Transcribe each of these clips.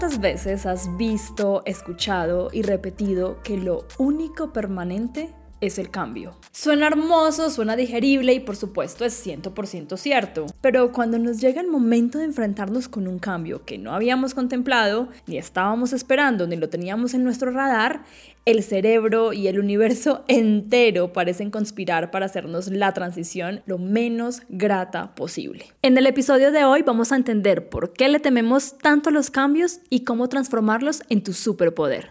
¿Cuántas veces has visto, escuchado y repetido que lo único permanente es el cambio. Suena hermoso, suena digerible y por supuesto es 100% cierto. Pero cuando nos llega el momento de enfrentarnos con un cambio que no habíamos contemplado, ni estábamos esperando, ni lo teníamos en nuestro radar, el cerebro y el universo entero parecen conspirar para hacernos la transición lo menos grata posible. En el episodio de hoy vamos a entender por qué le tememos tanto los cambios y cómo transformarlos en tu superpoder.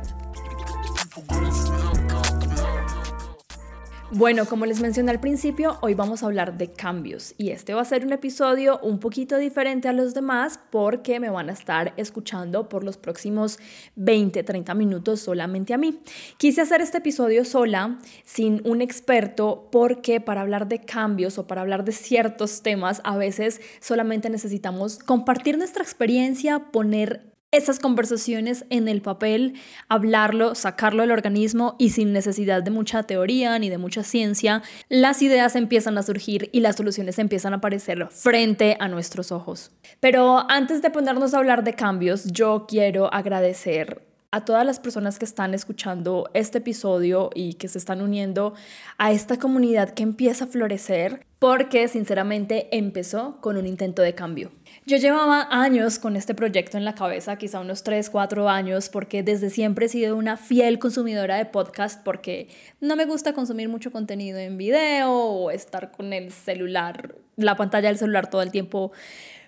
Bueno, como les mencioné al principio, hoy vamos a hablar de cambios y este va a ser un episodio un poquito diferente a los demás porque me van a estar escuchando por los próximos 20, 30 minutos solamente a mí. Quise hacer este episodio sola, sin un experto, porque para hablar de cambios o para hablar de ciertos temas, a veces solamente necesitamos compartir nuestra experiencia, poner esas conversaciones en el papel, hablarlo, sacarlo del organismo y sin necesidad de mucha teoría ni de mucha ciencia, las ideas empiezan a surgir y las soluciones empiezan a aparecer frente a nuestros ojos. Pero antes de ponernos a hablar de cambios, yo quiero agradecer a todas las personas que están escuchando este episodio y que se están uniendo a esta comunidad que empieza a florecer porque sinceramente empezó con un intento de cambio. Yo llevaba años con este proyecto en la cabeza, quizá unos 3, 4 años, porque desde siempre he sido una fiel consumidora de podcast porque no me gusta consumir mucho contenido en video o estar con el celular, la pantalla del celular todo el tiempo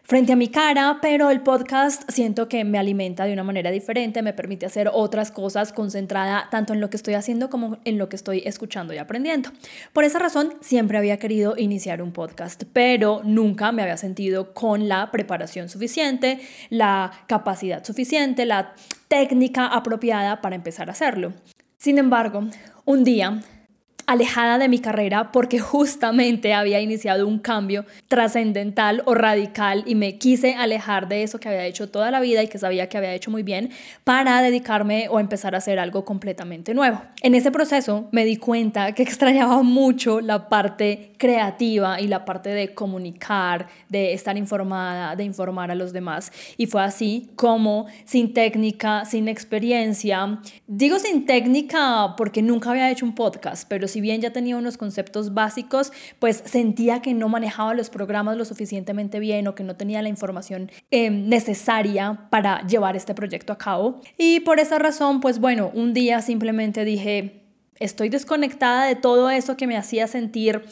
frente a mi cara, pero el podcast siento que me alimenta de una manera diferente, me permite hacer otras cosas concentrada tanto en lo que estoy haciendo como en lo que estoy escuchando y aprendiendo. Por esa razón, siempre había querido iniciar un podcast, pero nunca me había sentido con la preparación suficiente, la capacidad suficiente, la técnica apropiada para empezar a hacerlo. Sin embargo, un día alejada de mi carrera porque justamente había iniciado un cambio trascendental o radical y me quise alejar de eso que había hecho toda la vida y que sabía que había hecho muy bien para dedicarme o empezar a hacer algo completamente nuevo. En ese proceso me di cuenta que extrañaba mucho la parte creativa y la parte de comunicar, de estar informada, de informar a los demás y fue así como sin técnica, sin experiencia, digo sin técnica porque nunca había hecho un podcast, pero si bien ya tenía unos conceptos básicos, pues sentía que no manejaba los programas lo suficientemente bien o que no tenía la información eh, necesaria para llevar este proyecto a cabo. Y por esa razón, pues bueno, un día simplemente dije, estoy desconectada de todo eso que me hacía sentir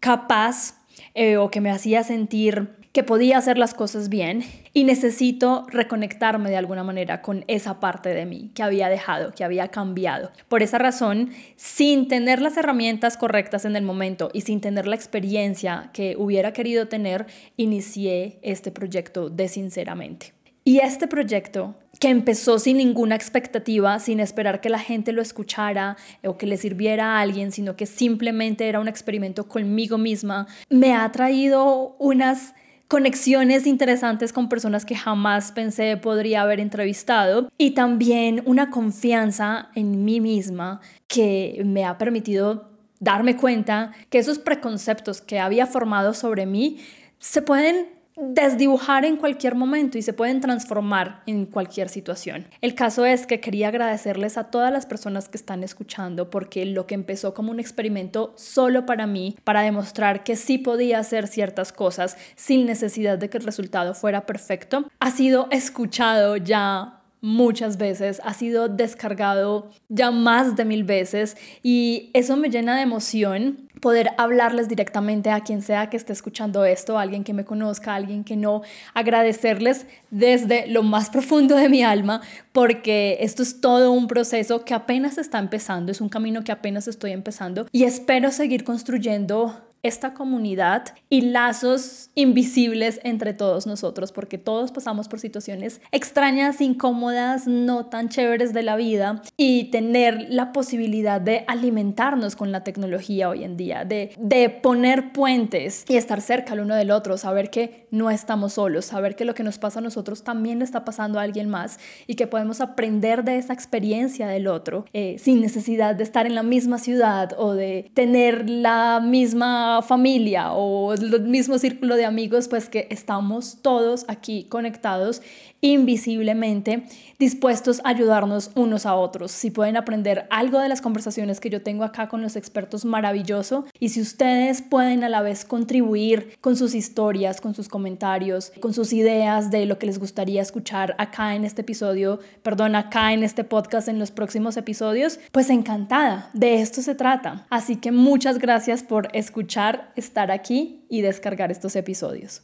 capaz eh, o que me hacía sentir que podía hacer las cosas bien y necesito reconectarme de alguna manera con esa parte de mí que había dejado, que había cambiado. Por esa razón, sin tener las herramientas correctas en el momento y sin tener la experiencia que hubiera querido tener, inicié este proyecto de sinceramente. Y este proyecto que empezó sin ninguna expectativa, sin esperar que la gente lo escuchara o que le sirviera a alguien, sino que simplemente era un experimento conmigo misma, me ha traído unas conexiones interesantes con personas que jamás pensé podría haber entrevistado y también una confianza en mí misma que me ha permitido darme cuenta que esos preconceptos que había formado sobre mí se pueden desdibujar en cualquier momento y se pueden transformar en cualquier situación. El caso es que quería agradecerles a todas las personas que están escuchando porque lo que empezó como un experimento solo para mí, para demostrar que sí podía hacer ciertas cosas sin necesidad de que el resultado fuera perfecto, ha sido escuchado ya muchas veces, ha sido descargado ya más de mil veces y eso me llena de emoción poder hablarles directamente a quien sea que esté escuchando esto, alguien que me conozca, alguien que no, agradecerles desde lo más profundo de mi alma, porque esto es todo un proceso que apenas está empezando, es un camino que apenas estoy empezando y espero seguir construyendo esta comunidad y lazos invisibles entre todos nosotros, porque todos pasamos por situaciones extrañas, incómodas, no tan chéveres de la vida y tener la posibilidad de alimentarnos con la tecnología hoy en día, de, de poner puentes y estar cerca el uno del otro, saber que no estamos solos, saber que lo que nos pasa a nosotros también le está pasando a alguien más y que podemos aprender de esa experiencia del otro eh, sin necesidad de estar en la misma ciudad o de tener la misma familia o el mismo círculo de amigos, pues que estamos todos aquí conectados invisiblemente dispuestos a ayudarnos unos a otros. Si pueden aprender algo de las conversaciones que yo tengo acá con los expertos, maravilloso. Y si ustedes pueden a la vez contribuir con sus historias, con sus comentarios, con sus ideas de lo que les gustaría escuchar acá en este episodio, perdón, acá en este podcast en los próximos episodios, pues encantada. De esto se trata. Así que muchas gracias por escuchar, estar aquí y descargar estos episodios.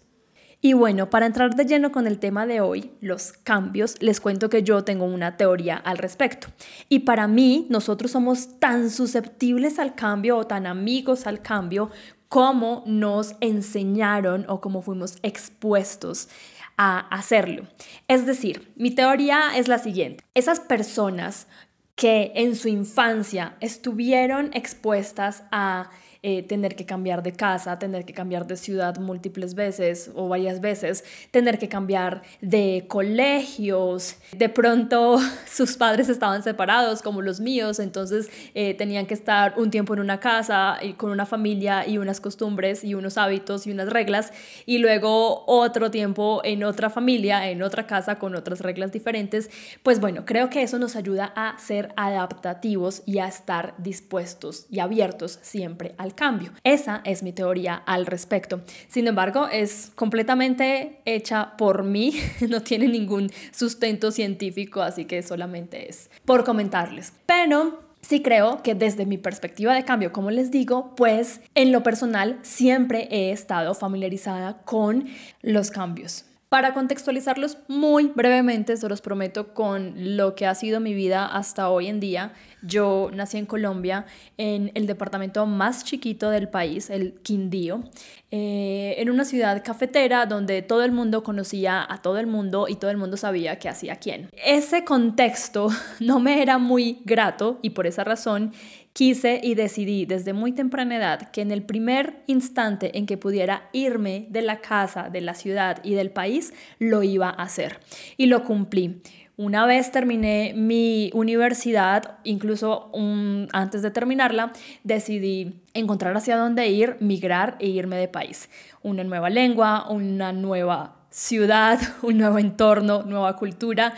Y bueno, para entrar de lleno con el tema de hoy, los cambios, les cuento que yo tengo una teoría al respecto. Y para mí, nosotros somos tan susceptibles al cambio o tan amigos al cambio como nos enseñaron o como fuimos expuestos a hacerlo. Es decir, mi teoría es la siguiente. Esas personas que en su infancia estuvieron expuestas a eh, tener que cambiar de casa, tener que cambiar de ciudad múltiples veces o varias veces, tener que cambiar de colegios. De pronto sus padres estaban separados como los míos, entonces eh, tenían que estar un tiempo en una casa y con una familia y unas costumbres y unos hábitos y unas reglas y luego otro tiempo en otra familia, en otra casa con otras reglas diferentes. Pues bueno, creo que eso nos ayuda a ser adaptativos y a estar dispuestos y abiertos siempre al cambio. Esa es mi teoría al respecto. Sin embargo, es completamente hecha por mí, no tiene ningún sustento científico, así que solamente es por comentarles. Pero Sí creo que desde mi perspectiva de cambio, como les digo, pues en lo personal siempre he estado familiarizada con los cambios. Para contextualizarlos muy brevemente, se los prometo con lo que ha sido mi vida hasta hoy en día. Yo nací en Colombia, en el departamento más chiquito del país, el Quindío, eh, en una ciudad cafetera donde todo el mundo conocía a todo el mundo y todo el mundo sabía qué hacía quién. Ese contexto no me era muy grato y por esa razón Quise y decidí desde muy temprana edad que en el primer instante en que pudiera irme de la casa, de la ciudad y del país, lo iba a hacer. Y lo cumplí. Una vez terminé mi universidad, incluso antes de terminarla, decidí encontrar hacia dónde ir, migrar e irme de país. Una nueva lengua, una nueva ciudad, un nuevo entorno, nueva cultura.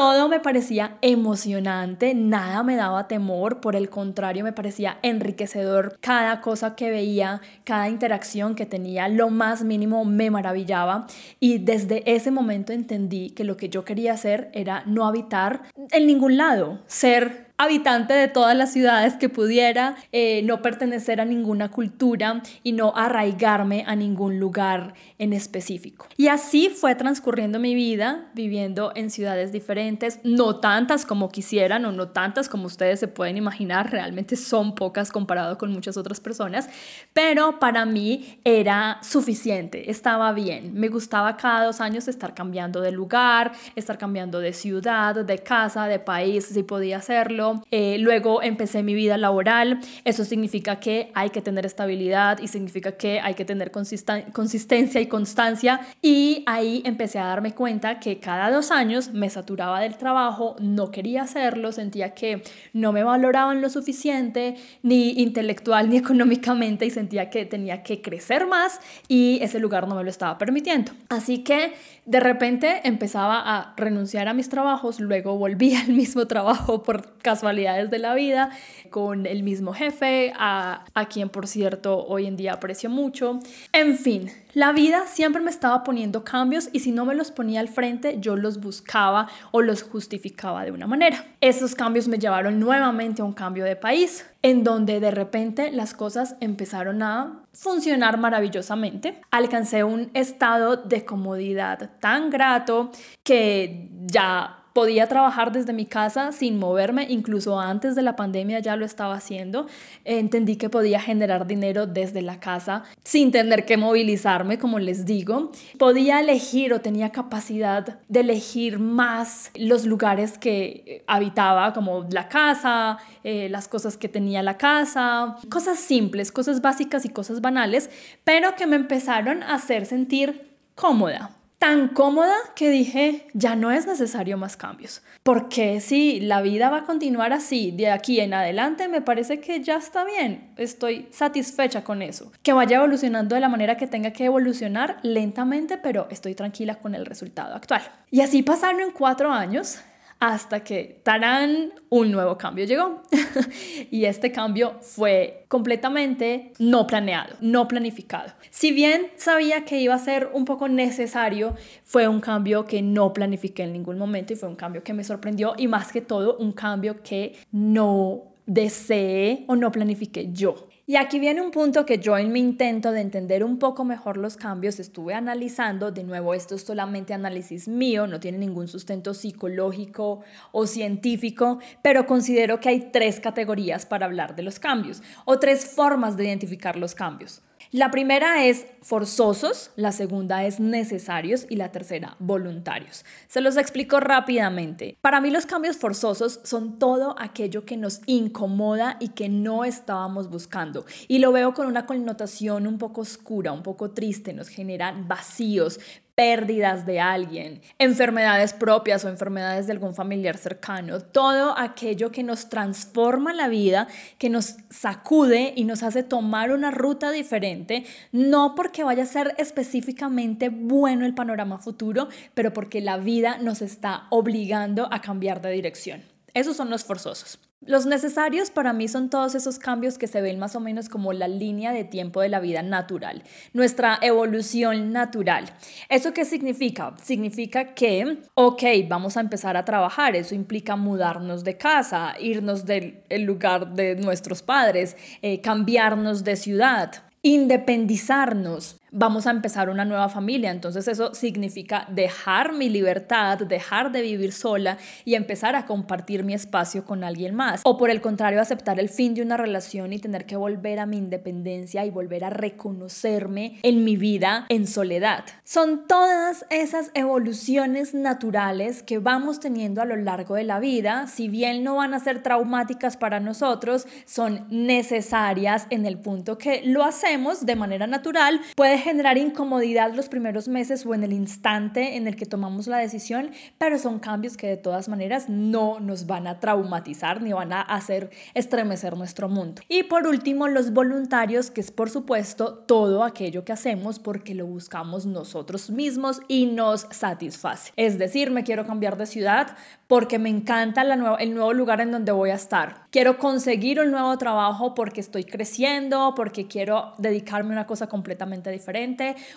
Todo me parecía emocionante, nada me daba temor, por el contrario me parecía enriquecedor. Cada cosa que veía, cada interacción que tenía, lo más mínimo me maravillaba y desde ese momento entendí que lo que yo quería hacer era no habitar en ningún lado, ser habitante de todas las ciudades que pudiera, eh, no pertenecer a ninguna cultura y no arraigarme a ningún lugar en específico. Y así fue transcurriendo mi vida, viviendo en ciudades diferentes, no tantas como quisieran o no tantas como ustedes se pueden imaginar, realmente son pocas comparado con muchas otras personas, pero para mí era suficiente, estaba bien, me gustaba cada dos años estar cambiando de lugar, estar cambiando de ciudad, de casa, de país, si podía hacerlo eh, luego empecé mi vida laboral. Eso significa que hay que tener estabilidad y significa que hay que tener consistencia y constancia. Y ahí empecé a darme cuenta que cada dos años me saturaba del trabajo, no quería hacerlo, sentía que no me valoraban lo suficiente, ni intelectual ni económicamente, y sentía que tenía que crecer más y ese lugar no me lo estaba permitiendo. Así que de repente empezaba a renunciar a mis trabajos, luego volví al mismo trabajo por casualidades de la vida, con el mismo jefe, a, a quien por cierto hoy en día aprecio mucho. En fin, la vida siempre me estaba poniendo cambios y si no me los ponía al frente, yo los buscaba o los justificaba de una manera. Esos cambios me llevaron nuevamente a un cambio de país, en donde de repente las cosas empezaron a funcionar maravillosamente. Alcancé un estado de comodidad tan grato que ya podía trabajar desde mi casa sin moverme, incluso antes de la pandemia ya lo estaba haciendo. Entendí que podía generar dinero desde la casa sin tener que movilizarme, como les digo. Podía elegir o tenía capacidad de elegir más los lugares que habitaba, como la casa, eh, las cosas que tenía la casa, cosas simples, cosas básicas y cosas banales, pero que me empezaron a hacer sentir cómoda tan cómoda que dije, ya no es necesario más cambios. Porque si la vida va a continuar así de aquí en adelante, me parece que ya está bien. Estoy satisfecha con eso. Que vaya evolucionando de la manera que tenga que evolucionar lentamente, pero estoy tranquila con el resultado actual. Y así pasaron cuatro años hasta que, tarán, un nuevo cambio llegó. y este cambio fue completamente no planeado, no planificado. Si bien sabía que iba a ser un poco necesario, fue un cambio que no planifiqué en ningún momento y fue un cambio que me sorprendió y más que todo un cambio que no deseé o no planifiqué yo. Y aquí viene un punto que yo en mi intento de entender un poco mejor los cambios estuve analizando, de nuevo esto es solamente análisis mío, no tiene ningún sustento psicológico o científico, pero considero que hay tres categorías para hablar de los cambios o tres formas de identificar los cambios. La primera es forzosos, la segunda es necesarios y la tercera voluntarios. Se los explico rápidamente. Para mí los cambios forzosos son todo aquello que nos incomoda y que no estábamos buscando. Y lo veo con una connotación un poco oscura, un poco triste, nos generan vacíos, pérdidas de alguien, enfermedades propias o enfermedades de algún familiar cercano, todo aquello que nos transforma la vida, que nos sacude y nos hace tomar una ruta diferente, no porque vaya a ser específicamente bueno el panorama futuro, pero porque la vida nos está obligando a cambiar de dirección. Esos son los forzosos. Los necesarios para mí son todos esos cambios que se ven más o menos como la línea de tiempo de la vida natural, nuestra evolución natural. ¿Eso qué significa? Significa que, ok, vamos a empezar a trabajar, eso implica mudarnos de casa, irnos del lugar de nuestros padres, eh, cambiarnos de ciudad independizarnos, vamos a empezar una nueva familia. Entonces eso significa dejar mi libertad, dejar de vivir sola y empezar a compartir mi espacio con alguien más. O por el contrario, aceptar el fin de una relación y tener que volver a mi independencia y volver a reconocerme en mi vida en soledad. Son todas esas evoluciones naturales que vamos teniendo a lo largo de la vida. Si bien no van a ser traumáticas para nosotros, son necesarias en el punto que lo hacemos de manera natural. Generar incomodidad los primeros meses o en el instante en el que tomamos la decisión, pero son cambios que de todas maneras no nos van a traumatizar ni van a hacer estremecer nuestro mundo. Y por último, los voluntarios, que es por supuesto todo aquello que hacemos porque lo buscamos nosotros mismos y nos satisface. Es decir, me quiero cambiar de ciudad porque me encanta la nueva, el nuevo lugar en donde voy a estar. Quiero conseguir un nuevo trabajo porque estoy creciendo, porque quiero dedicarme a una cosa completamente diferente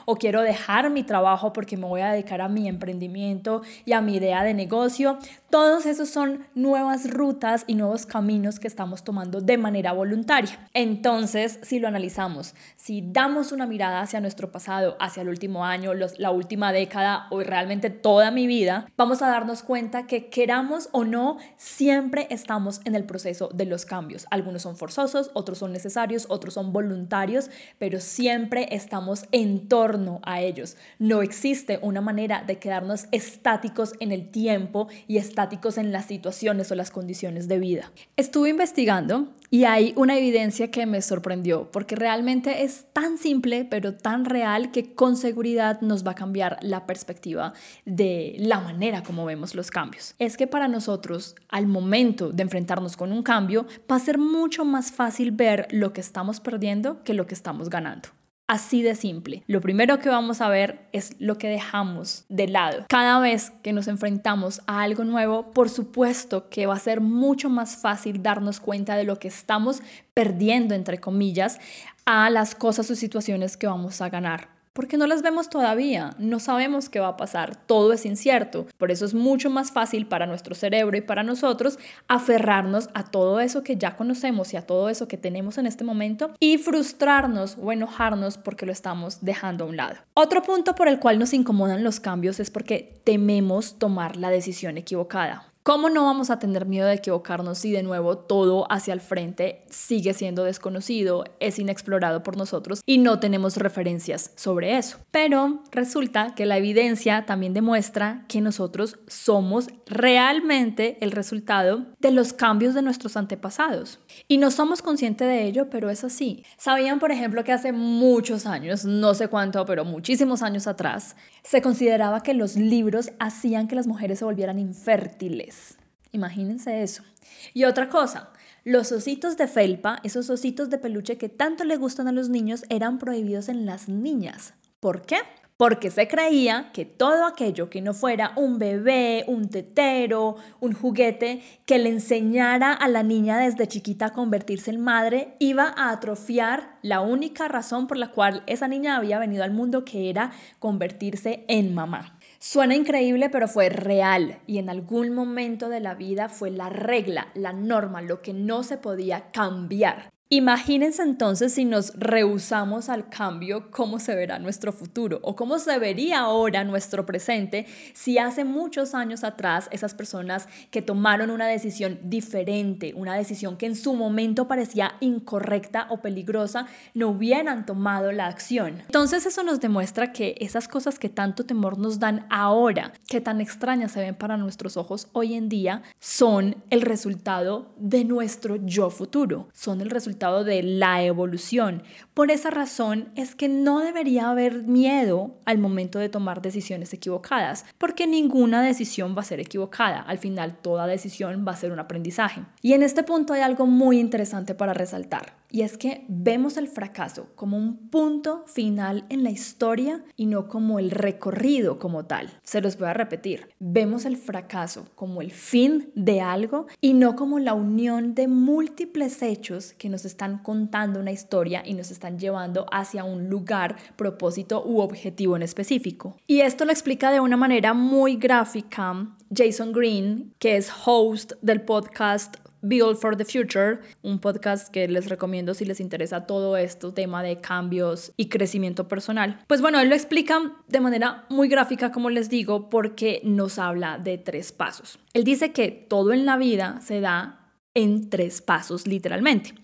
o quiero dejar mi trabajo porque me voy a dedicar a mi emprendimiento y a mi idea de negocio. Todos esos son nuevas rutas y nuevos caminos que estamos tomando de manera voluntaria. Entonces, si lo analizamos, si damos una mirada hacia nuestro pasado, hacia el último año, la última década o realmente toda mi vida, vamos a darnos cuenta que queramos o no, siempre estamos en el proceso de los cambios. Algunos son forzosos, otros son necesarios, otros son voluntarios, pero siempre estamos en torno a ellos. No existe una manera de quedarnos estáticos en el tiempo y estáticos en las situaciones o las condiciones de vida. Estuve investigando y hay una evidencia que me sorprendió porque realmente es tan simple pero tan real que con seguridad nos va a cambiar la perspectiva de la manera como vemos los cambios. Es que para nosotros al momento de enfrentarnos con un cambio va a ser mucho más fácil ver lo que estamos perdiendo que lo que estamos ganando. Así de simple. Lo primero que vamos a ver es lo que dejamos de lado. Cada vez que nos enfrentamos a algo nuevo, por supuesto que va a ser mucho más fácil darnos cuenta de lo que estamos perdiendo, entre comillas, a las cosas o situaciones que vamos a ganar. Porque no las vemos todavía, no sabemos qué va a pasar, todo es incierto. Por eso es mucho más fácil para nuestro cerebro y para nosotros aferrarnos a todo eso que ya conocemos y a todo eso que tenemos en este momento y frustrarnos o enojarnos porque lo estamos dejando a un lado. Otro punto por el cual nos incomodan los cambios es porque tememos tomar la decisión equivocada. ¿Cómo no vamos a tener miedo de equivocarnos si de nuevo todo hacia el frente sigue siendo desconocido, es inexplorado por nosotros y no tenemos referencias sobre eso? Pero resulta que la evidencia también demuestra que nosotros somos realmente el resultado de los cambios de nuestros antepasados. Y no somos conscientes de ello, pero es así. ¿Sabían, por ejemplo, que hace muchos años, no sé cuánto, pero muchísimos años atrás, se consideraba que los libros hacían que las mujeres se volvieran infértiles? Imagínense eso. Y otra cosa, los ositos de felpa, esos ositos de peluche que tanto le gustan a los niños, eran prohibidos en las niñas. ¿Por qué? Porque se creía que todo aquello que no fuera un bebé, un tetero, un juguete, que le enseñara a la niña desde chiquita a convertirse en madre, iba a atrofiar la única razón por la cual esa niña había venido al mundo, que era convertirse en mamá. Suena increíble, pero fue real y en algún momento de la vida fue la regla, la norma, lo que no se podía cambiar. Imagínense entonces si nos rehusamos al cambio, cómo se verá nuestro futuro o cómo se vería ahora nuestro presente si hace muchos años atrás esas personas que tomaron una decisión diferente, una decisión que en su momento parecía incorrecta o peligrosa, no hubieran tomado la acción. Entonces eso nos demuestra que esas cosas que tanto temor nos dan ahora, que tan extrañas se ven para nuestros ojos hoy en día, son el resultado de nuestro yo futuro, son el resultado de la evolución. Por esa razón es que no debería haber miedo al momento de tomar decisiones equivocadas, porque ninguna decisión va a ser equivocada. Al final, toda decisión va a ser un aprendizaje. Y en este punto hay algo muy interesante para resaltar. Y es que vemos el fracaso como un punto final en la historia y no como el recorrido como tal. Se los voy a repetir. Vemos el fracaso como el fin de algo y no como la unión de múltiples hechos que nos están contando una historia y nos están llevando hacia un lugar, propósito u objetivo en específico. Y esto lo explica de una manera muy gráfica Jason Green, que es host del podcast Build for the Future, un podcast que les recomiendo si les interesa todo esto, tema de cambios y crecimiento personal. Pues bueno, él lo explica de manera muy gráfica, como les digo, porque nos habla de tres pasos. Él dice que todo en la vida se da en tres pasos, literalmente.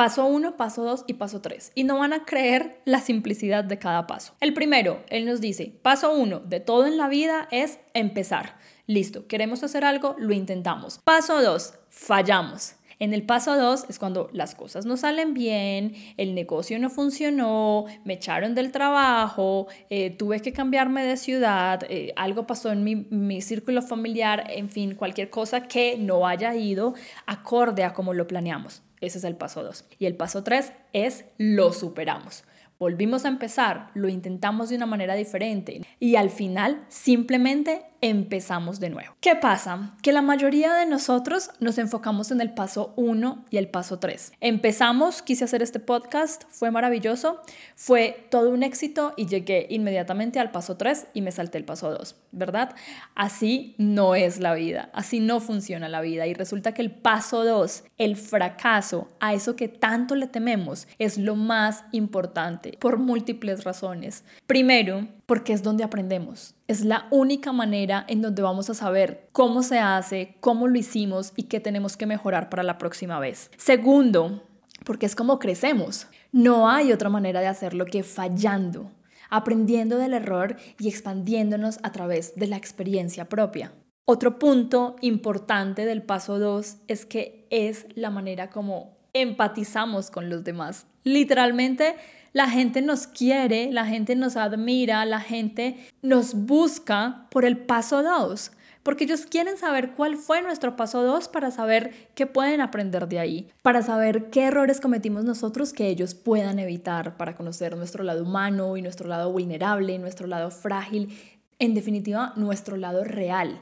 Paso 1, paso 2 y paso 3. Y no van a creer la simplicidad de cada paso. El primero, él nos dice, paso 1 de todo en la vida es empezar. Listo, queremos hacer algo, lo intentamos. Paso 2, fallamos. En el paso 2 es cuando las cosas no salen bien, el negocio no funcionó, me echaron del trabajo, eh, tuve que cambiarme de ciudad, eh, algo pasó en mi, mi círculo familiar, en fin, cualquier cosa que no haya ido acorde a como lo planeamos. Ese es el paso 2. Y el paso 3 es lo superamos. Volvimos a empezar, lo intentamos de una manera diferente y al final simplemente empezamos de nuevo. ¿Qué pasa? Que la mayoría de nosotros nos enfocamos en el paso 1 y el paso 3. Empezamos, quise hacer este podcast, fue maravilloso, fue todo un éxito y llegué inmediatamente al paso 3 y me salté el paso 2, ¿verdad? Así no es la vida, así no funciona la vida y resulta que el paso 2, el fracaso, a eso que tanto le tememos, es lo más importante por múltiples razones. Primero, porque es donde aprendemos. Es la única manera en donde vamos a saber cómo se hace, cómo lo hicimos y qué tenemos que mejorar para la próxima vez. Segundo, porque es como crecemos. No hay otra manera de hacerlo que fallando, aprendiendo del error y expandiéndonos a través de la experiencia propia. Otro punto importante del paso 2 es que es la manera como empatizamos con los demás. Literalmente, la gente nos quiere, la gente nos admira, la gente nos busca por el paso 2, porque ellos quieren saber cuál fue nuestro paso 2 para saber qué pueden aprender de ahí, para saber qué errores cometimos nosotros que ellos puedan evitar, para conocer nuestro lado humano y nuestro lado vulnerable, nuestro lado frágil, en definitiva, nuestro lado real.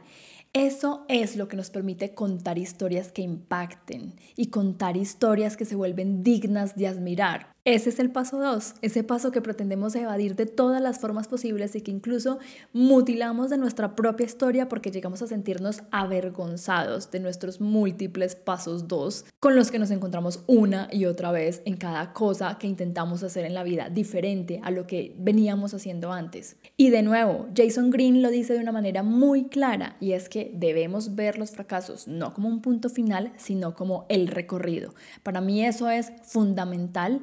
Eso es lo que nos permite contar historias que impacten y contar historias que se vuelven dignas de admirar. Ese es el paso dos, ese paso que pretendemos evadir de todas las formas posibles y que incluso mutilamos de nuestra propia historia porque llegamos a sentirnos avergonzados de nuestros múltiples pasos dos con los que nos encontramos una y otra vez en cada cosa que intentamos hacer en la vida diferente a lo que veníamos haciendo antes. Y de nuevo, Jason Green lo dice de una manera muy clara y es que debemos ver los fracasos no como un punto final, sino como el recorrido. Para mí eso es fundamental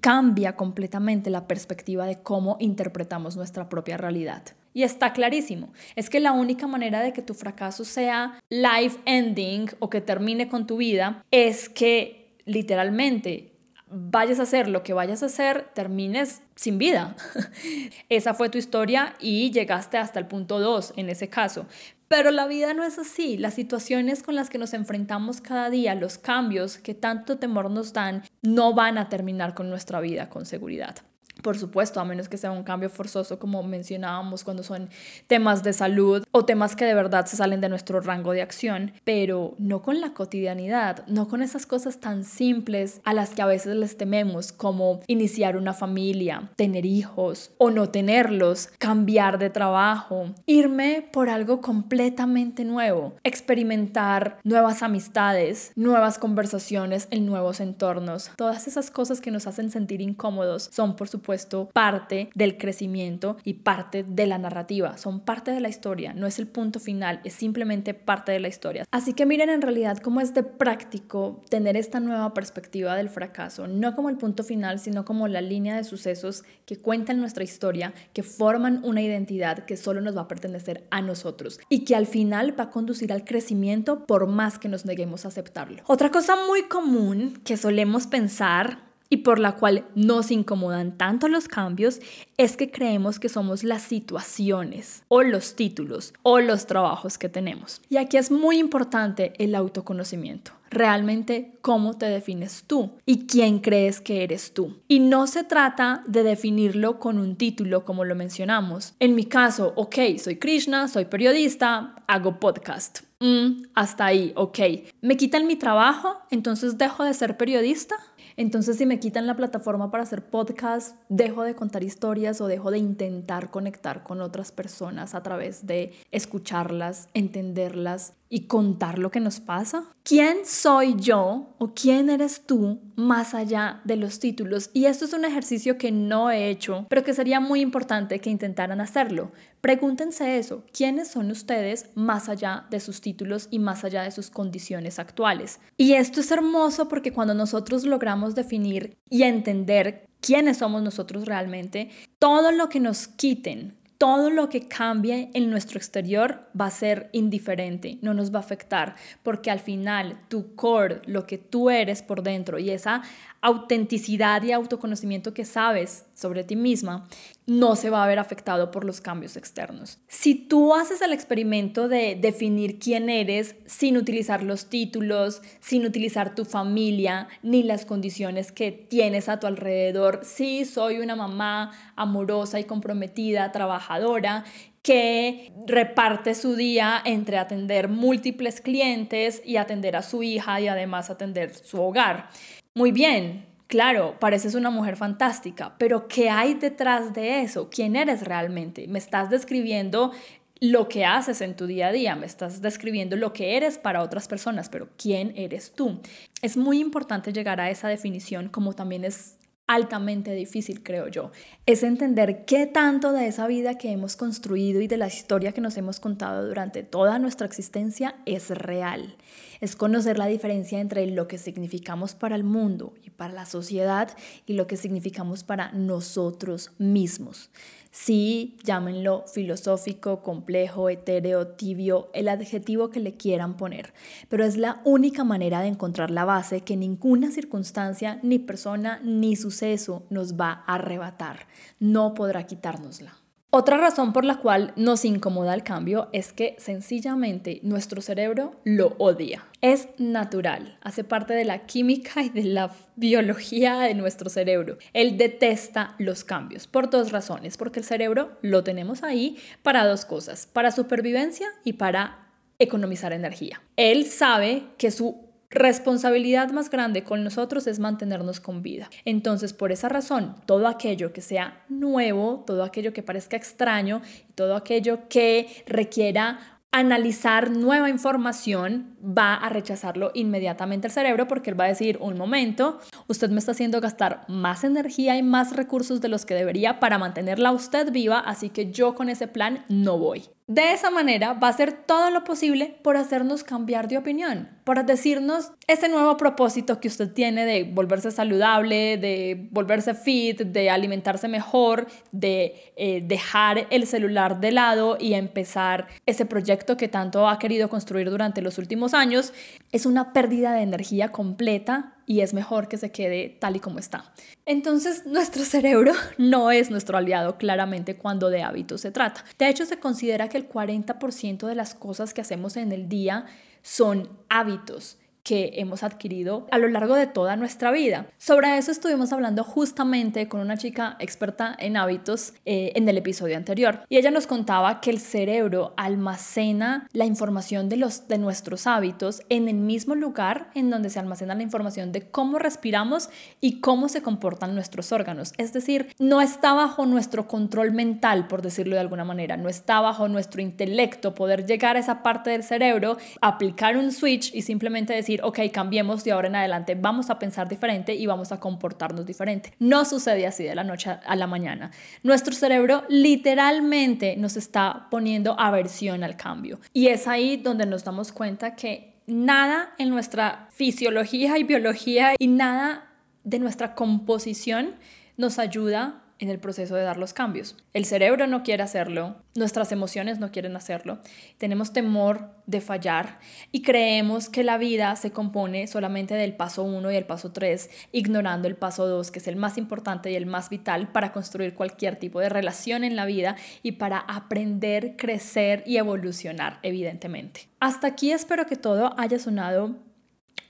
cambia completamente la perspectiva de cómo interpretamos nuestra propia realidad. Y está clarísimo, es que la única manera de que tu fracaso sea life ending o que termine con tu vida es que literalmente vayas a hacer lo que vayas a hacer, termines sin vida. Esa fue tu historia y llegaste hasta el punto 2 en ese caso. Pero la vida no es así. Las situaciones con las que nos enfrentamos cada día, los cambios que tanto temor nos dan, no van a terminar con nuestra vida con seguridad. Por supuesto, a menos que sea un cambio forzoso, como mencionábamos, cuando son temas de salud o temas que de verdad se salen de nuestro rango de acción, pero no con la cotidianidad, no con esas cosas tan simples a las que a veces les tememos, como iniciar una familia, tener hijos o no tenerlos, cambiar de trabajo, irme por algo completamente nuevo, experimentar nuevas amistades, nuevas conversaciones en nuevos entornos. Todas esas cosas que nos hacen sentir incómodos son, por supuesto, puesto parte del crecimiento y parte de la narrativa, son parte de la historia, no es el punto final, es simplemente parte de la historia. Así que miren en realidad cómo es de práctico tener esta nueva perspectiva del fracaso, no como el punto final, sino como la línea de sucesos que cuentan nuestra historia, que forman una identidad que solo nos va a pertenecer a nosotros y que al final va a conducir al crecimiento por más que nos neguemos a aceptarlo. Otra cosa muy común que solemos pensar y por la cual nos incomodan tanto los cambios es que creemos que somos las situaciones o los títulos o los trabajos que tenemos. Y aquí es muy importante el autoconocimiento. Realmente cómo te defines tú y quién crees que eres tú. Y no se trata de definirlo con un título como lo mencionamos. En mi caso, ok, soy Krishna, soy periodista, hago podcast. Mm, hasta ahí, ok. ¿Me quitan mi trabajo? Entonces dejo de ser periodista. Entonces, si me quitan la plataforma para hacer podcast, dejo de contar historias o dejo de intentar conectar con otras personas a través de escucharlas, entenderlas y contar lo que nos pasa. ¿Quién soy yo o quién eres tú más allá de los títulos? Y esto es un ejercicio que no he hecho, pero que sería muy importante que intentaran hacerlo. Pregúntense eso, ¿quiénes son ustedes más allá de sus títulos y más allá de sus condiciones actuales? Y esto es hermoso porque cuando nosotros logramos definir y entender quiénes somos nosotros realmente, todo lo que nos quiten, todo lo que cambie en nuestro exterior va a ser indiferente, no nos va a afectar, porque al final tu core, lo que tú eres por dentro y esa autenticidad y autoconocimiento que sabes sobre ti misma no se va a ver afectado por los cambios externos. Si tú haces el experimento de definir quién eres sin utilizar los títulos, sin utilizar tu familia ni las condiciones que tienes a tu alrededor, sí, soy una mamá amorosa y comprometida, trabajadora, que reparte su día entre atender múltiples clientes y atender a su hija y además atender su hogar. Muy bien, claro, pareces una mujer fantástica, pero ¿qué hay detrás de eso? ¿Quién eres realmente? Me estás describiendo lo que haces en tu día a día, me estás describiendo lo que eres para otras personas, pero ¿quién eres tú? Es muy importante llegar a esa definición como también es altamente difícil, creo yo. Es entender qué tanto de esa vida que hemos construido y de la historia que nos hemos contado durante toda nuestra existencia es real. Es conocer la diferencia entre lo que significamos para el mundo y para la sociedad y lo que significamos para nosotros mismos. Sí, llámenlo filosófico, complejo, etéreo, tibio, el adjetivo que le quieran poner, pero es la única manera de encontrar la base que ninguna circunstancia, ni persona, ni suceso nos va a arrebatar. No podrá quitárnosla. Otra razón por la cual nos incomoda el cambio es que sencillamente nuestro cerebro lo odia. Es natural, hace parte de la química y de la biología de nuestro cerebro. Él detesta los cambios por dos razones, porque el cerebro lo tenemos ahí para dos cosas, para supervivencia y para economizar energía. Él sabe que su responsabilidad más grande con nosotros es mantenernos con vida. Entonces, por esa razón, todo aquello que sea nuevo, todo aquello que parezca extraño, todo aquello que requiera analizar nueva información, va a rechazarlo inmediatamente el cerebro porque él va a decir, un momento, usted me está haciendo gastar más energía y más recursos de los que debería para mantenerla usted viva, así que yo con ese plan no voy. De esa manera va a hacer todo lo posible por hacernos cambiar de opinión, por decirnos ese nuevo propósito que usted tiene de volverse saludable, de volverse fit, de alimentarse mejor, de eh, dejar el celular de lado y empezar ese proyecto que tanto ha querido construir durante los últimos años, es una pérdida de energía completa y es mejor que se quede tal y como está. Entonces, nuestro cerebro no es nuestro aliado claramente cuando de hábitos se trata. De hecho, se considera que el 40% de las cosas que hacemos en el día son hábitos que hemos adquirido a lo largo de toda nuestra vida. Sobre eso estuvimos hablando justamente con una chica experta en hábitos eh, en el episodio anterior y ella nos contaba que el cerebro almacena la información de, los, de nuestros hábitos en el mismo lugar en donde se almacena la información de cómo respiramos y cómo se comportan nuestros órganos. Es decir, no está bajo nuestro control mental, por decirlo de alguna manera, no está bajo nuestro intelecto poder llegar a esa parte del cerebro, aplicar un switch y simplemente decir, ok, cambiemos de ahora en adelante, vamos a pensar diferente y vamos a comportarnos diferente. No sucede así de la noche a la mañana. Nuestro cerebro literalmente nos está poniendo aversión al cambio. Y es ahí donde nos damos cuenta que nada en nuestra fisiología y biología y nada de nuestra composición nos ayuda en el proceso de dar los cambios. El cerebro no quiere hacerlo, nuestras emociones no quieren hacerlo, tenemos temor de fallar y creemos que la vida se compone solamente del paso 1 y el paso 3, ignorando el paso 2, que es el más importante y el más vital para construir cualquier tipo de relación en la vida y para aprender, crecer y evolucionar, evidentemente. Hasta aquí espero que todo haya sonado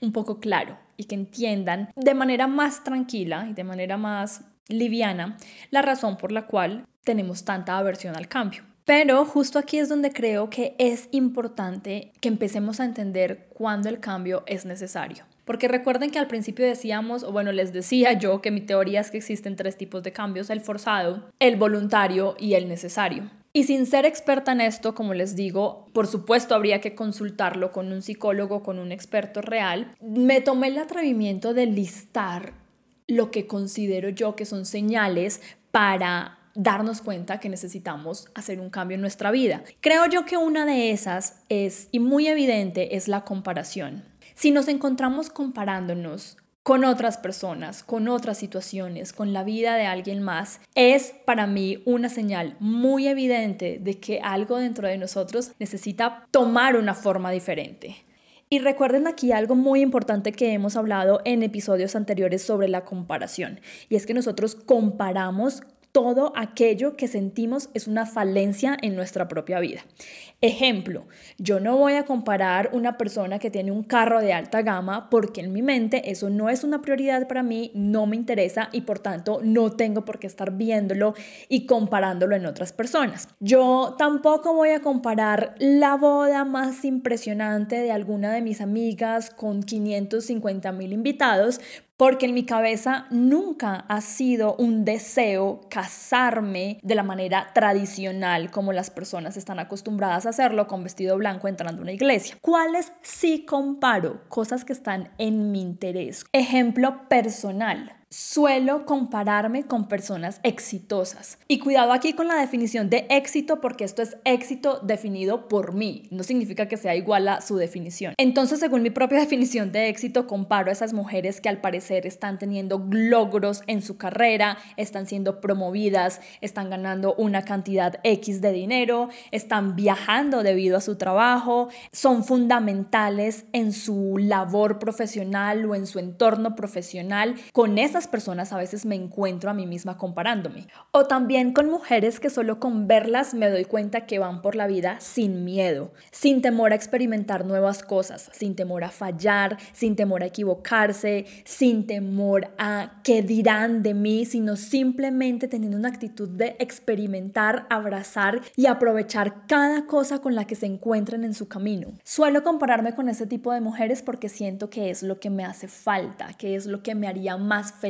un poco claro y que entiendan de manera más tranquila y de manera más liviana la razón por la cual tenemos tanta aversión al cambio. Pero justo aquí es donde creo que es importante que empecemos a entender cuándo el cambio es necesario. Porque recuerden que al principio decíamos, o bueno, les decía yo que mi teoría es que existen tres tipos de cambios, el forzado, el voluntario y el necesario. Y sin ser experta en esto, como les digo, por supuesto habría que consultarlo con un psicólogo, con un experto real, me tomé el atrevimiento de listar lo que considero yo que son señales para darnos cuenta que necesitamos hacer un cambio en nuestra vida. Creo yo que una de esas es, y muy evidente, es la comparación. Si nos encontramos comparándonos con otras personas, con otras situaciones, con la vida de alguien más, es para mí una señal muy evidente de que algo dentro de nosotros necesita tomar una forma diferente. Y recuerden aquí algo muy importante que hemos hablado en episodios anteriores sobre la comparación, y es que nosotros comparamos todo aquello que sentimos es una falencia en nuestra propia vida. Ejemplo, yo no voy a comparar una persona que tiene un carro de alta gama porque en mi mente eso no es una prioridad para mí, no me interesa y por tanto no tengo por qué estar viéndolo y comparándolo en otras personas. Yo tampoco voy a comparar la boda más impresionante de alguna de mis amigas con 550 mil invitados porque en mi cabeza nunca ha sido un deseo casarme de la manera tradicional como las personas están acostumbradas a hacerlo con vestido blanco entrando a una iglesia. ¿Cuáles sí comparo? Cosas que están en mi interés. Ejemplo personal suelo compararme con personas exitosas. Y cuidado aquí con la definición de éxito porque esto es éxito definido por mí, no significa que sea igual a su definición. Entonces, según mi propia definición de éxito, comparo a esas mujeres que al parecer están teniendo logros en su carrera, están siendo promovidas, están ganando una cantidad X de dinero, están viajando debido a su trabajo, son fundamentales en su labor profesional o en su entorno profesional. Con esas personas a veces me encuentro a mí misma comparándome. O también con mujeres que solo con verlas me doy cuenta que van por la vida sin miedo, sin temor a experimentar nuevas cosas, sin temor a fallar, sin temor a equivocarse, sin temor a qué dirán de mí, sino simplemente teniendo una actitud de experimentar, abrazar y aprovechar cada cosa con la que se encuentren en su camino. Suelo compararme con ese tipo de mujeres porque siento que es lo que me hace falta, que es lo que me haría más feliz,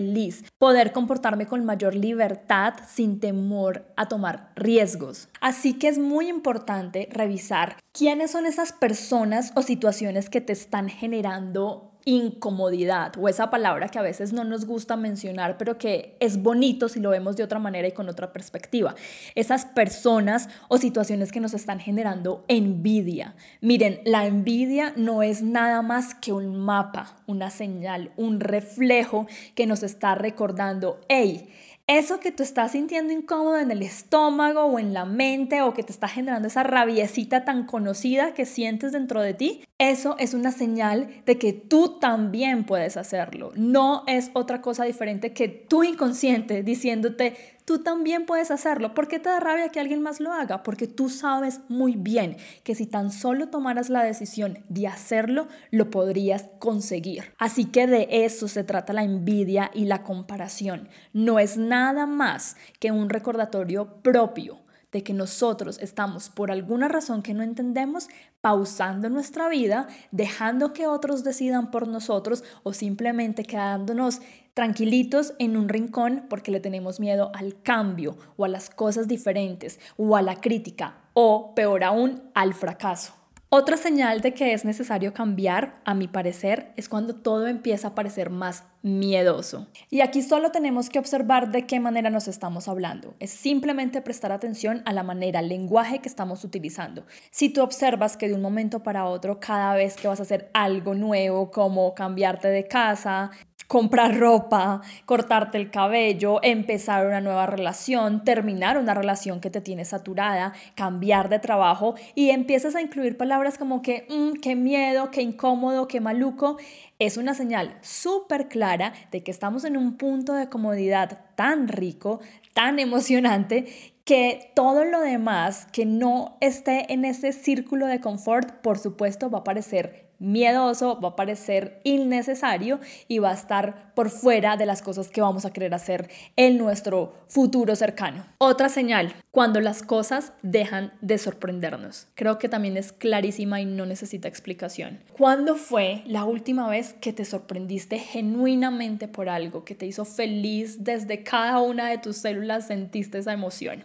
poder comportarme con mayor libertad sin temor a tomar riesgos. Así que es muy importante revisar quiénes son esas personas o situaciones que te están generando incomodidad o esa palabra que a veces no nos gusta mencionar, pero que es bonito si lo vemos de otra manera y con otra perspectiva. Esas personas o situaciones que nos están generando envidia. Miren, la envidia no es nada más que un mapa, una señal, un reflejo que nos está recordando, hey, eso que tú estás sintiendo incómodo en el estómago o en la mente o que te está generando esa rabiecita tan conocida que sientes dentro de ti, eso es una señal de que tú también puedes hacerlo. No es otra cosa diferente que tu inconsciente diciéndote, tú también puedes hacerlo. ¿Por qué te da rabia que alguien más lo haga? Porque tú sabes muy bien que si tan solo tomaras la decisión de hacerlo, lo podrías conseguir. Así que de eso se trata la envidia y la comparación. No es nada más que un recordatorio propio de que nosotros estamos por alguna razón que no entendemos pausando nuestra vida, dejando que otros decidan por nosotros o simplemente quedándonos tranquilitos en un rincón porque le tenemos miedo al cambio o a las cosas diferentes o a la crítica o peor aún al fracaso. Otra señal de que es necesario cambiar, a mi parecer, es cuando todo empieza a parecer más miedoso. Y aquí solo tenemos que observar de qué manera nos estamos hablando. Es simplemente prestar atención a la manera, al lenguaje que estamos utilizando. Si tú observas que de un momento para otro, cada vez que vas a hacer algo nuevo, como cambiarte de casa, comprar ropa, cortarte el cabello, empezar una nueva relación, terminar una relación que te tiene saturada, cambiar de trabajo y empiezas a incluir palabras como que, mm, qué miedo, qué incómodo, qué maluco, es una señal súper clara de que estamos en un punto de comodidad tan rico, tan emocionante, que todo lo demás que no esté en ese círculo de confort, por supuesto, va a parecer miedoso, va a parecer innecesario y va a estar por fuera de las cosas que vamos a querer hacer en nuestro futuro cercano. Otra señal, cuando las cosas dejan de sorprendernos. Creo que también es clarísima y no necesita explicación. ¿Cuándo fue la última vez que te sorprendiste genuinamente por algo que te hizo feliz desde cada una de tus células sentiste esa emoción?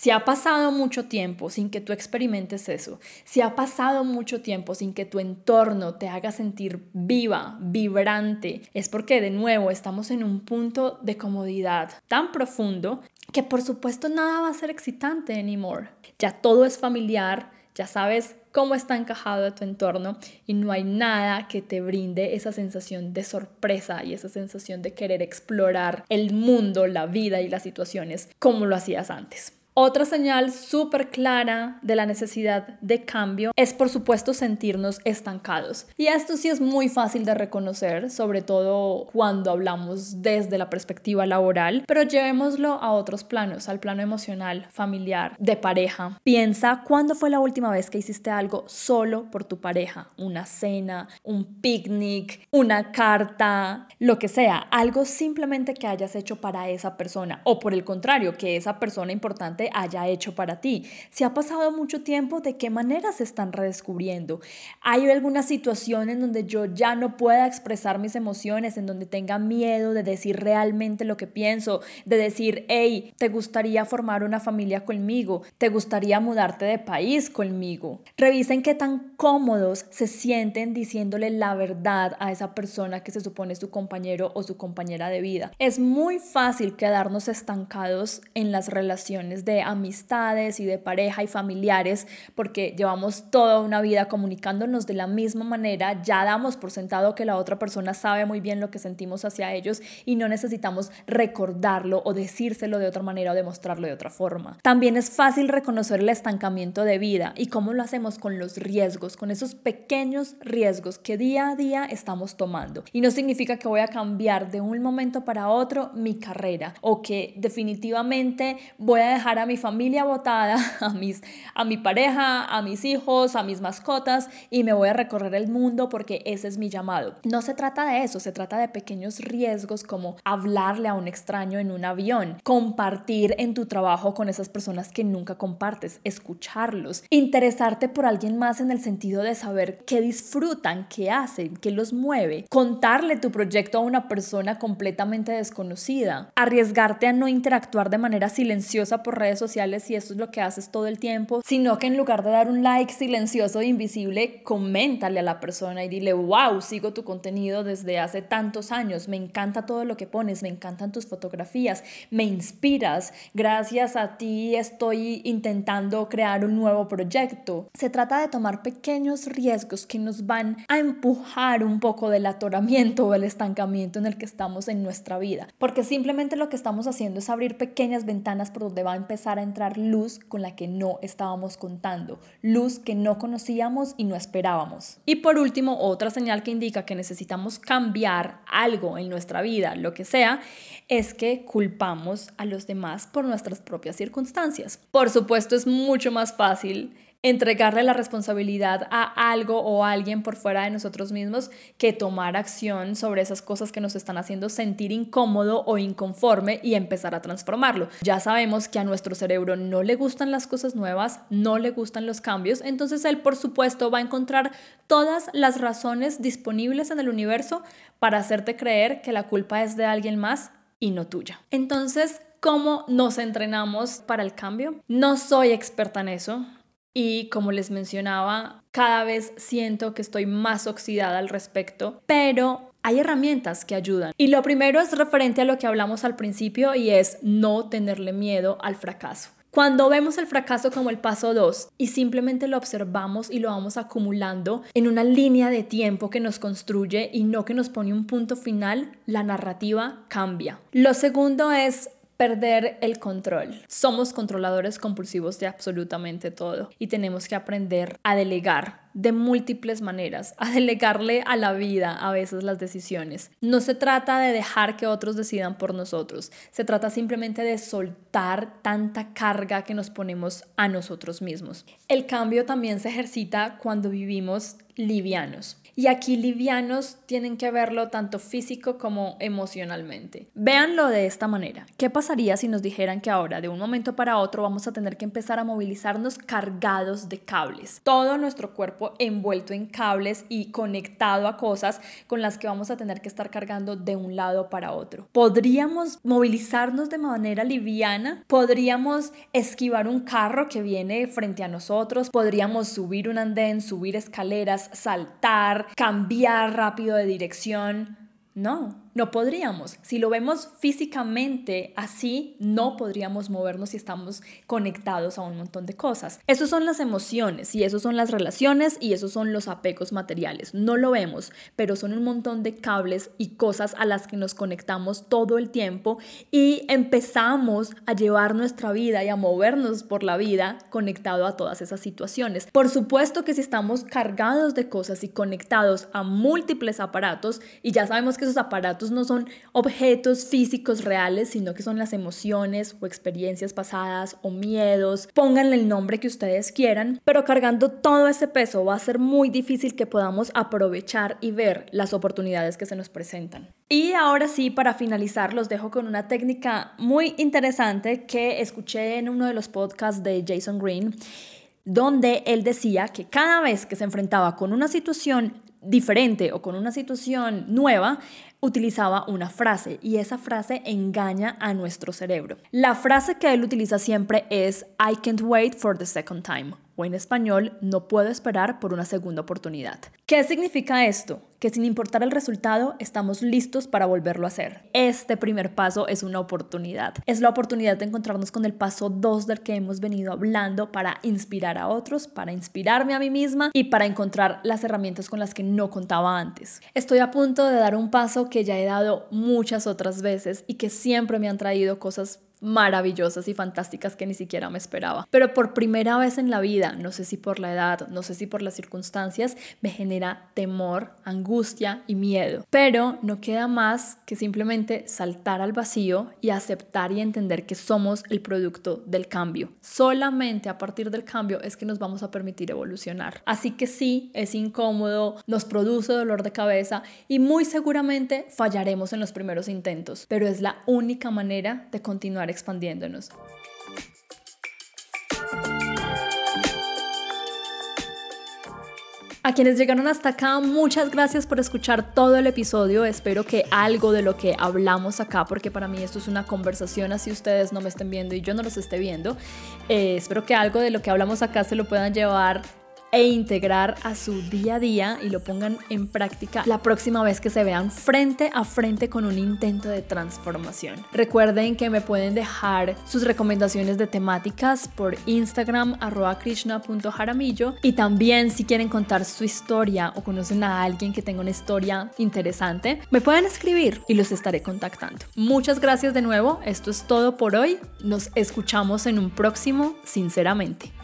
Si ha pasado mucho tiempo sin que tú experimentes eso, si ha pasado mucho tiempo sin que tu entorno te haga sentir viva, vibrante, es porque de nuevo estamos en un punto de comodidad tan profundo que por supuesto nada va a ser excitante anymore. Ya todo es familiar, ya sabes cómo está encajado tu entorno y no hay nada que te brinde esa sensación de sorpresa y esa sensación de querer explorar el mundo, la vida y las situaciones como lo hacías antes. Otra señal súper clara de la necesidad de cambio es por supuesto sentirnos estancados. Y esto sí es muy fácil de reconocer, sobre todo cuando hablamos desde la perspectiva laboral, pero llevémoslo a otros planos, al plano emocional, familiar, de pareja. Piensa cuándo fue la última vez que hiciste algo solo por tu pareja, una cena, un picnic, una carta, lo que sea, algo simplemente que hayas hecho para esa persona. O por el contrario, que esa persona importante haya hecho para ti. Si ha pasado mucho tiempo, ¿de qué manera se están redescubriendo? ¿Hay alguna situación en donde yo ya no pueda expresar mis emociones, en donde tenga miedo de decir realmente lo que pienso, de decir, hey, ¿te gustaría formar una familia conmigo? ¿Te gustaría mudarte de país conmigo? Revisen qué tan cómodos se sienten diciéndole la verdad a esa persona que se supone su compañero o su compañera de vida. Es muy fácil quedarnos estancados en las relaciones de de amistades y de pareja y familiares, porque llevamos toda una vida comunicándonos de la misma manera, ya damos por sentado que la otra persona sabe muy bien lo que sentimos hacia ellos y no necesitamos recordarlo o decírselo de otra manera o demostrarlo de otra forma. También es fácil reconocer el estancamiento de vida y cómo lo hacemos con los riesgos, con esos pequeños riesgos que día a día estamos tomando. Y no significa que voy a cambiar de un momento para otro mi carrera o que definitivamente voy a dejar a mi familia botada, a, mis, a mi pareja, a mis hijos, a mis mascotas y me voy a recorrer el mundo porque ese es mi llamado. No se trata de eso, se trata de pequeños riesgos como hablarle a un extraño en un avión, compartir en tu trabajo con esas personas que nunca compartes, escucharlos, interesarte por alguien más en el sentido de saber qué disfrutan, qué hacen, qué los mueve, contarle tu proyecto a una persona completamente desconocida, arriesgarte a no interactuar de manera silenciosa por redes sociales si eso es lo que haces todo el tiempo, sino que en lugar de dar un like silencioso e invisible, coméntale a la persona y dile, wow, sigo tu contenido desde hace tantos años, me encanta todo lo que pones, me encantan tus fotografías, me inspiras, gracias a ti estoy intentando crear un nuevo proyecto. Se trata de tomar pequeños riesgos que nos van a empujar un poco del atoramiento o el estancamiento en el que estamos en nuestra vida, porque simplemente lo que estamos haciendo es abrir pequeñas ventanas por donde va a empezar a entrar luz con la que no estábamos contando, luz que no conocíamos y no esperábamos. Y por último, otra señal que indica que necesitamos cambiar algo en nuestra vida, lo que sea, es que culpamos a los demás por nuestras propias circunstancias. Por supuesto, es mucho más fácil entregarle la responsabilidad a algo o a alguien por fuera de nosotros mismos que tomar acción sobre esas cosas que nos están haciendo sentir incómodo o inconforme y empezar a transformarlo. Ya sabemos que a nuestro cerebro no le gustan las cosas nuevas, no le gustan los cambios, entonces él por supuesto va a encontrar todas las razones disponibles en el universo para hacerte creer que la culpa es de alguien más y no tuya. Entonces, ¿cómo nos entrenamos para el cambio? No soy experta en eso, y como les mencionaba, cada vez siento que estoy más oxidada al respecto, pero hay herramientas que ayudan. Y lo primero es referente a lo que hablamos al principio y es no tenerle miedo al fracaso. Cuando vemos el fracaso como el paso 2 y simplemente lo observamos y lo vamos acumulando en una línea de tiempo que nos construye y no que nos pone un punto final, la narrativa cambia. Lo segundo es perder el control. Somos controladores compulsivos de absolutamente todo y tenemos que aprender a delegar de múltiples maneras, a delegarle a la vida a veces las decisiones. No se trata de dejar que otros decidan por nosotros, se trata simplemente de soltar tanta carga que nos ponemos a nosotros mismos. El cambio también se ejercita cuando vivimos livianos. Y aquí livianos tienen que verlo tanto físico como emocionalmente. Véanlo de esta manera. ¿Qué pasaría si nos dijeran que ahora, de un momento para otro, vamos a tener que empezar a movilizarnos cargados de cables? Todo nuestro cuerpo envuelto en cables y conectado a cosas con las que vamos a tener que estar cargando de un lado para otro. ¿Podríamos movilizarnos de manera liviana? ¿Podríamos esquivar un carro que viene frente a nosotros? ¿Podríamos subir un andén, subir escaleras, saltar? Cambiar rápido de dirección. No, no podríamos. Si lo vemos físicamente así, no podríamos movernos si estamos conectados a un montón de cosas. Esos son las emociones y esos son las relaciones y esos son los apegos materiales. No lo vemos, pero son un montón de cables y cosas a las que nos conectamos todo el tiempo y empezamos a llevar nuestra vida y a movernos por la vida conectado a todas esas situaciones. Por supuesto que si estamos cargados de cosas y conectados a múltiples aparatos y ya sabemos que esos aparatos no son objetos físicos reales, sino que son las emociones o experiencias pasadas o miedos. Pónganle el nombre que ustedes quieran, pero cargando todo ese peso va a ser muy difícil que podamos aprovechar y ver las oportunidades que se nos presentan. Y ahora sí, para finalizar, los dejo con una técnica muy interesante que escuché en uno de los podcasts de Jason Green donde él decía que cada vez que se enfrentaba con una situación diferente o con una situación nueva, utilizaba una frase y esa frase engaña a nuestro cerebro. La frase que él utiliza siempre es I can't wait for the second time o en español, no puedo esperar por una segunda oportunidad. ¿Qué significa esto? Que sin importar el resultado, estamos listos para volverlo a hacer. Este primer paso es una oportunidad. Es la oportunidad de encontrarnos con el paso 2 del que hemos venido hablando para inspirar a otros, para inspirarme a mí misma y para encontrar las herramientas con las que no contaba antes. Estoy a punto de dar un paso que ya he dado muchas otras veces y que siempre me han traído cosas maravillosas y fantásticas que ni siquiera me esperaba. Pero por primera vez en la vida, no sé si por la edad, no sé si por las circunstancias, me genera temor, angustia y miedo. Pero no queda más que simplemente saltar al vacío y aceptar y entender que somos el producto del cambio. Solamente a partir del cambio es que nos vamos a permitir evolucionar. Así que sí, es incómodo, nos produce dolor de cabeza y muy seguramente fallaremos en los primeros intentos, pero es la única manera de expandiéndonos. A quienes llegaron hasta acá, muchas gracias por escuchar todo el episodio. Espero que algo de lo que hablamos acá, porque para mí esto es una conversación, así ustedes no me estén viendo y yo no los esté viendo, eh, espero que algo de lo que hablamos acá se lo puedan llevar e integrar a su día a día y lo pongan en práctica la próxima vez que se vean frente a frente con un intento de transformación. Recuerden que me pueden dejar sus recomendaciones de temáticas por Instagram arroba krishna.jaramillo y también si quieren contar su historia o conocen a alguien que tenga una historia interesante, me pueden escribir y los estaré contactando. Muchas gracias de nuevo, esto es todo por hoy, nos escuchamos en un próximo, sinceramente.